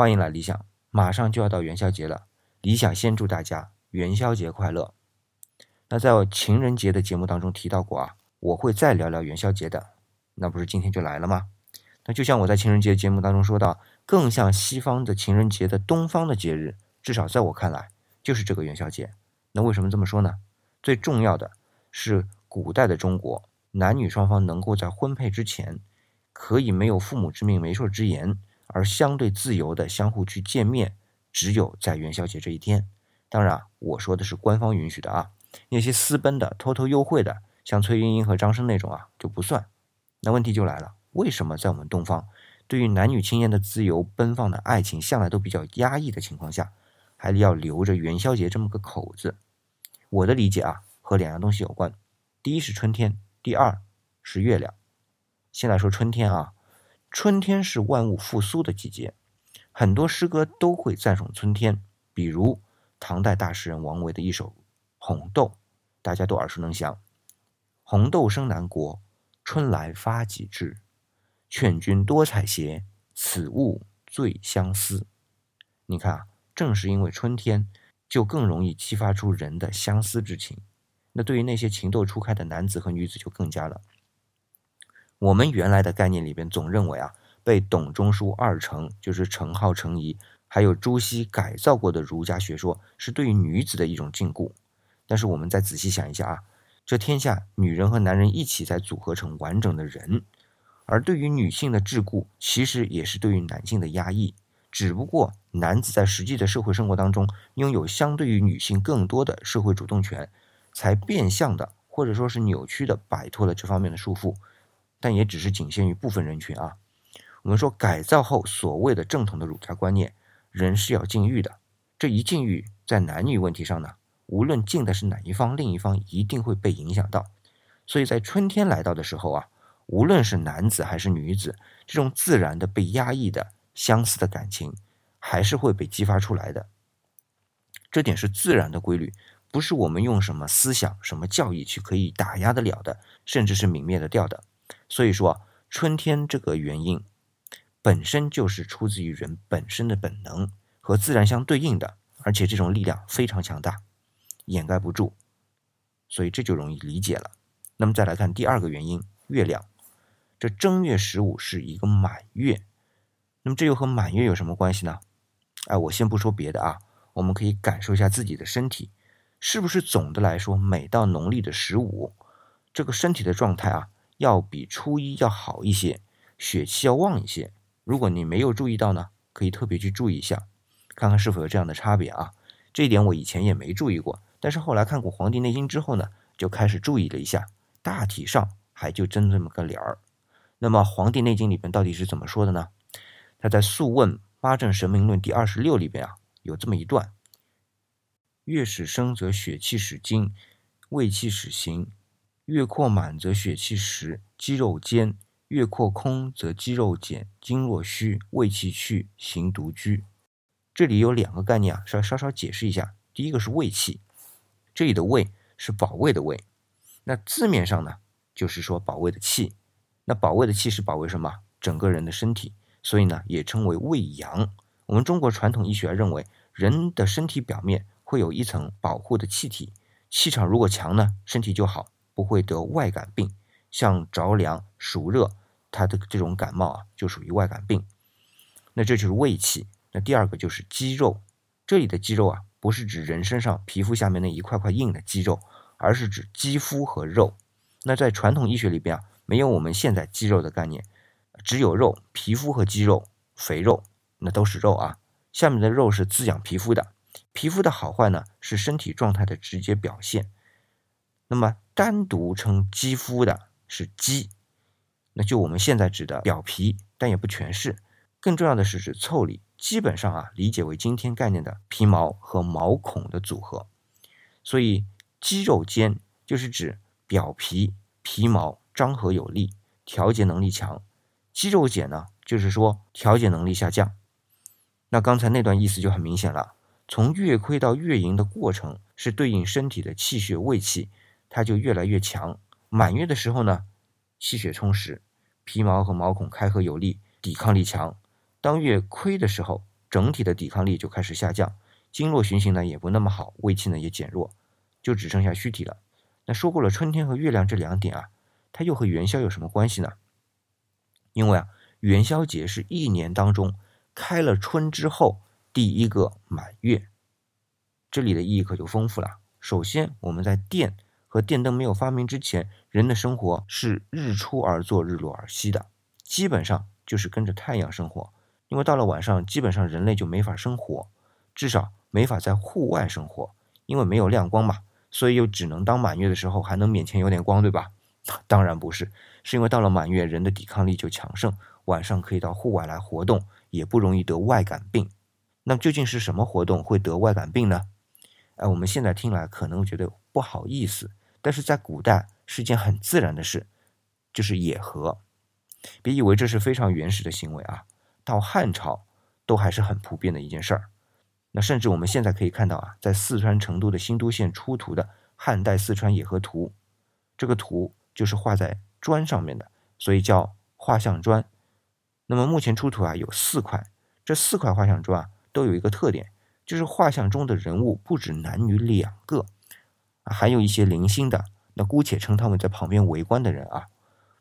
欢迎来理想，马上就要到元宵节了，理想先祝大家元宵节快乐。那在我情人节的节目当中提到过啊，我会再聊聊元宵节的，那不是今天就来了吗？那就像我在情人节节目当中说到，更像西方的情人节的东方的节日，至少在我看来就是这个元宵节。那为什么这么说呢？最重要的是古代的中国，男女双方能够在婚配之前，可以没有父母之命媒妁之言，而相对自由的相互去见面，只有在元宵节这一天。当然，我说的是官方允许的啊。那些私奔的、偷偷幽会的，像崔莺莺和张生那种啊，就不算。那问题就来了，为什么在我们东方，对于男女青年的自由奔放的爱情，向来都比较压抑的情况下，还要留着元宵节这么个口子？我的理解啊，和两样东西有关。第一是春天，第二是月亮。先来说春天啊，春天是万物复苏的季节，很多诗歌都会赞颂春天，比如唐代大诗人王维的一首。红豆，大家都耳熟能详。红豆生南国，春来发几枝。劝君多采撷，此物最相思。你看啊，正是因为春天，就更容易激发出人的相思之情。那对于那些情窦初开的男子和女子就更加了。我们原来的概念里边总认为啊，被董仲舒二程，就是程颢、程颐，还有朱熹改造过的儒家学说，是对于女子的一种禁锢。但是我们再仔细想一下啊，这天下女人和男人一起才组合成完整的人，而对于女性的桎梏，其实也是对于男性的压抑。只不过男子在实际的社会生活当中，拥有相对于女性更多的社会主动权，才变相的或者说是扭曲的摆脱了这方面的束缚，但也只是仅限于部分人群啊。我们说改造后所谓的正统的儒家观念，人是要禁欲的，这一禁欲在男女问题上呢？无论禁的是哪一方，另一方一定会被影响到。所以在春天来到的时候啊，无论是男子还是女子，这种自然的被压抑的相似的感情，还是会被激发出来的。这点是自然的规律，不是我们用什么思想、什么教义去可以打压得了的，甚至是泯灭得掉的。所以说，春天这个原因本身就是出自于人本身的本能和自然相对应的，而且这种力量非常强大。掩盖不住，所以这就容易理解了。那么再来看第二个原因，月亮。这正月十五是一个满月，那么这又和满月有什么关系呢？哎，我先不说别的啊，我们可以感受一下自己的身体，是不是总的来说，每到农历的十五，这个身体的状态啊，要比初一要好一些，血气要旺一些。如果你没有注意到呢，可以特别去注意一下，看看是否有这样的差别啊。这一点我以前也没注意过。但是后来看过《黄帝内经》之后呢，就开始注意了一下，大体上还就真这么个理儿。那么《黄帝内经》里边到底是怎么说的呢？他在《素问·八正神明论》第二十六里边啊，有这么一段：月始生则血气始精，胃气始行；月阔满则血气实，肌肉坚；月阔空则肌肉减，经络虚，胃气去，行独居。这里有两个概念啊，稍稍稍解释一下。第一个是胃气。这里的胃是保卫的卫，那字面上呢，就是说保卫的气。那保卫的气是保卫什么？整个人的身体，所以呢，也称为胃阳。我们中国传统医学认为，人的身体表面会有一层保护的气体，气场如果强呢，身体就好，不会得外感病，像着凉、暑热，它的这种感冒啊，就属于外感病。那这就是胃气。那第二个就是肌肉，这里的肌肉啊。不是指人身上皮肤下面那一块块硬的肌肉，而是指肌肤和肉。那在传统医学里边啊，没有我们现在肌肉的概念，只有肉、皮肤和肌肉、肥肉，那都是肉啊。下面的肉是滋养皮肤的，皮肤的好坏呢，是身体状态的直接表现。那么单独称肌肤的是肌，那就我们现在指的表皮，但也不全是。更重要的是指腠理。基本上啊，理解为今天概念的皮毛和毛孔的组合，所以肌肉坚就是指表皮皮毛张合有力，调节能力强；肌肉减呢，就是说调节能力下降。那刚才那段意思就很明显了，从月亏到月盈的过程是对应身体的气血胃气，它就越来越强。满月的时候呢，气血充实，皮毛和毛孔开合有力，抵抗力强。当月亏的时候，整体的抵抗力就开始下降，经络循行呢也不那么好，胃气呢也减弱，就只剩下虚体了。那说过了春天和月亮这两点啊，它又和元宵有什么关系呢？因为啊，元宵节是一年当中开了春之后第一个满月，这里的意义可就丰富了。首先，我们在电和电灯没有发明之前，人的生活是日出而作，日落而息的，基本上就是跟着太阳生活。因为到了晚上，基本上人类就没法生活，至少没法在户外生活，因为没有亮光嘛，所以又只能当满月的时候还能勉强有点光，对吧？当然不是，是因为到了满月，人的抵抗力就强盛，晚上可以到户外来活动，也不容易得外感病。那究竟是什么活动会得外感病呢？哎，我们现在听来可能觉得不好意思，但是在古代是件很自然的事，就是野合。别以为这是非常原始的行为啊，到汉朝都还是很普遍的一件事儿。那甚至我们现在可以看到啊，在四川成都的新都县出土的汉代四川野合图，这个图就是画在砖上面的，所以叫画像砖。那么目前出土啊有四块，这四块画像砖啊都有一个特点。就是画像中的人物不止男女两个，还有一些零星的，那姑且称他们在旁边围观的人啊。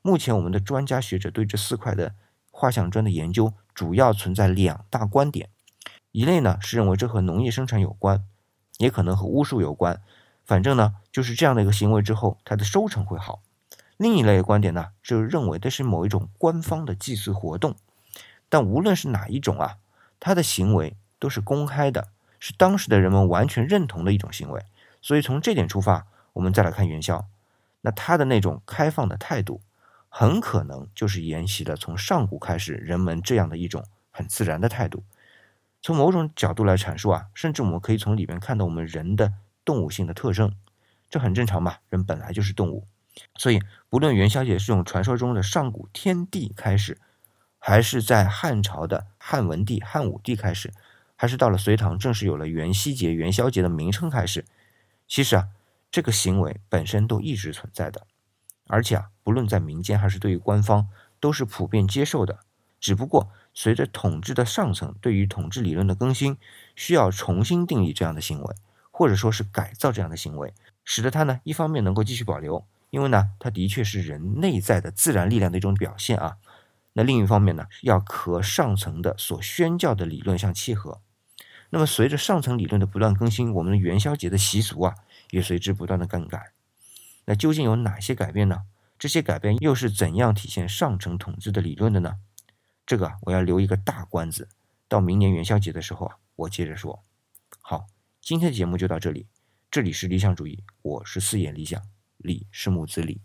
目前我们的专家学者对这四块的画像砖的研究，主要存在两大观点：一类呢是认为这和农业生产有关，也可能和巫术有关，反正呢就是这样的一个行为之后，它的收成会好；另一类观点呢，就是认为这是某一种官方的祭祀活动。但无论是哪一种啊，他的行为都是公开的。是当时的人们完全认同的一种行为，所以从这点出发，我们再来看元宵，那他的那种开放的态度，很可能就是沿袭了从上古开始人们这样的一种很自然的态度。从某种角度来阐述啊，甚至我们可以从里面看到我们人的动物性的特征，这很正常嘛，人本来就是动物。所以不论元宵节是从传说中的上古天地开始，还是在汉朝的汉文帝、汉武帝开始。还是到了隋唐，正式有了元夕节、元宵节的名称开始。其实啊，这个行为本身都一直存在的，而且啊，不论在民间还是对于官方，都是普遍接受的。只不过随着统治的上层对于统治理论的更新，需要重新定义这样的行为，或者说是改造这样的行为，使得它呢，一方面能够继续保留，因为呢，它的确是人内在的自然力量的一种表现啊。那另一方面呢，要和上层的所宣教的理论相契合。那么，随着上层理论的不断更新，我们的元宵节的习俗啊，也随之不断的更改。那究竟有哪些改变呢？这些改变又是怎样体现上层统治的理论的呢？这个我要留一个大关子，到明年元宵节的时候啊，我接着说。好，今天的节目就到这里。这里是理想主义，我是四眼理想，李是木子李。